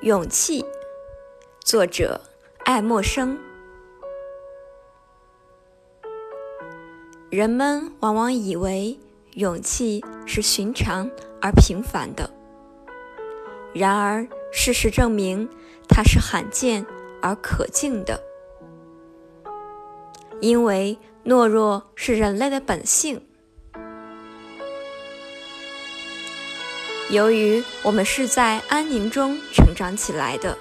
勇气，作者爱默生。人们往往以为勇气是寻常而平凡的，然而事实证明，它是罕见而可敬的。因为懦弱是人类的本性。由于我们是在安宁中成长起来的，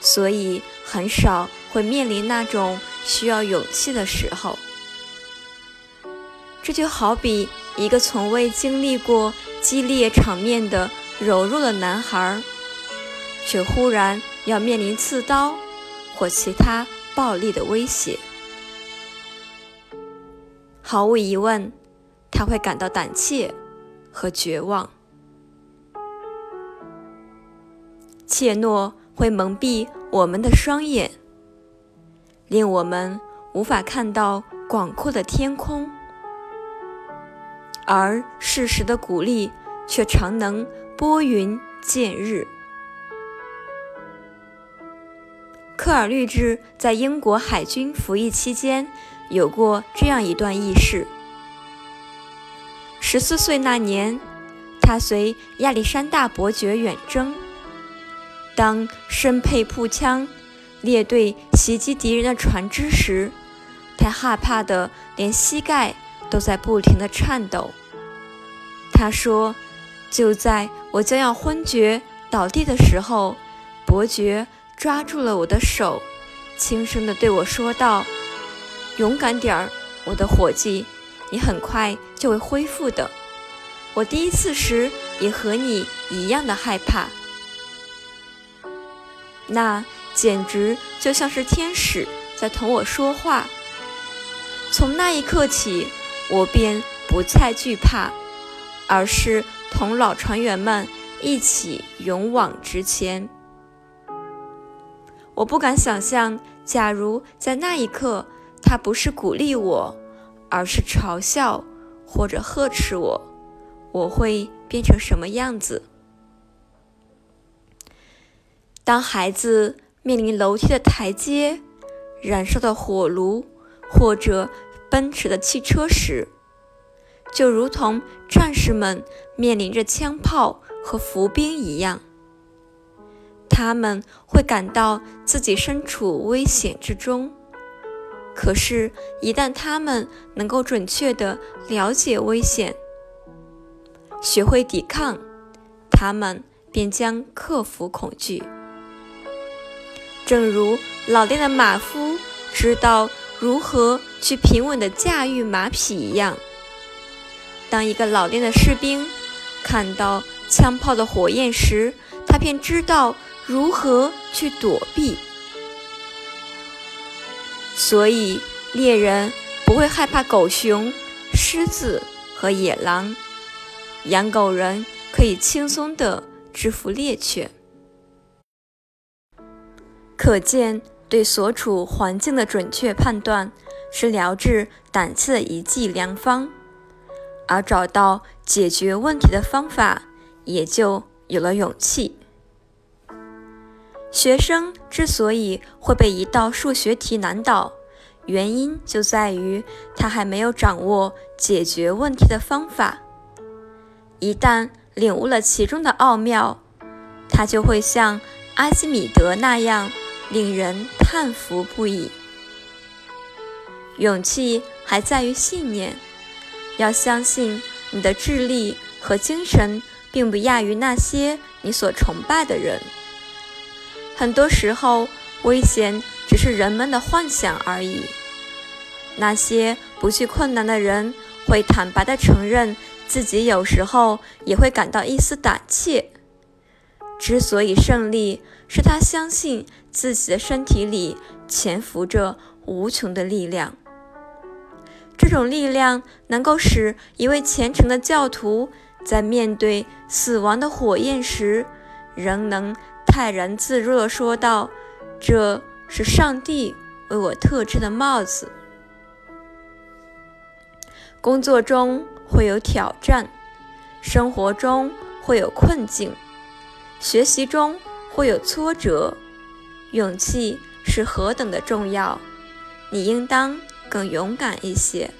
所以很少会面临那种需要勇气的时候。这就好比一个从未经历过激烈场面的柔弱的男孩，却忽然要面临刺刀或其他暴力的威胁。毫无疑问，他会感到胆怯和绝望。怯懦会蒙蔽我们的双眼，令我们无法看到广阔的天空；而适时的鼓励却常能拨云见日。科尔律治在英国海军服役期间有过这样一段轶事：十四岁那年，他随亚历山大伯爵远征。当身佩步枪，列队袭击敌人的船只时，他害怕的连膝盖都在不停的颤抖。他说：“就在我将要昏厥倒地的时候，伯爵抓住了我的手，轻声的对我说道：‘勇敢点儿，我的伙计，你很快就会恢复的。’我第一次时也和你一样的害怕。”那简直就像是天使在同我说话。从那一刻起，我便不再惧怕，而是同老船员们一起勇往直前。我不敢想象，假如在那一刻他不是鼓励我，而是嘲笑或者呵斥我，我会变成什么样子。当孩子面临楼梯的台阶、燃烧的火炉或者奔驰的汽车时，就如同战士们面临着枪炮和伏兵一样，他们会感到自己身处危险之中。可是，一旦他们能够准确地了解危险，学会抵抗，他们便将克服恐惧。正如老练的马夫知道如何去平稳地驾驭马匹一样，当一个老练的士兵看到枪炮的火焰时，他便知道如何去躲避。所以，猎人不会害怕狗熊、狮子和野狼，养狗人可以轻松地制服猎犬。可见，对所处环境的准确判断是疗治胆怯的一剂良方，而找到解决问题的方法，也就有了勇气。学生之所以会被一道数学题难倒，原因就在于他还没有掌握解决问题的方法。一旦领悟了其中的奥妙，他就会像阿基米德那样。令人叹服不已。勇气还在于信念，要相信你的智力和精神并不亚于那些你所崇拜的人。很多时候，危险只是人们的幻想而已。那些不惧困难的人会坦白地承认，自己有时候也会感到一丝胆怯。之所以胜利，是他相信。自己的身体里潜伏着无穷的力量，这种力量能够使一位虔诚的教徒在面对死亡的火焰时，仍能泰然自若地说道：“这是上帝为我特制的帽子。”工作中会有挑战，生活中会有困境，学习中。会有挫折，勇气是何等的重要！你应当更勇敢一些。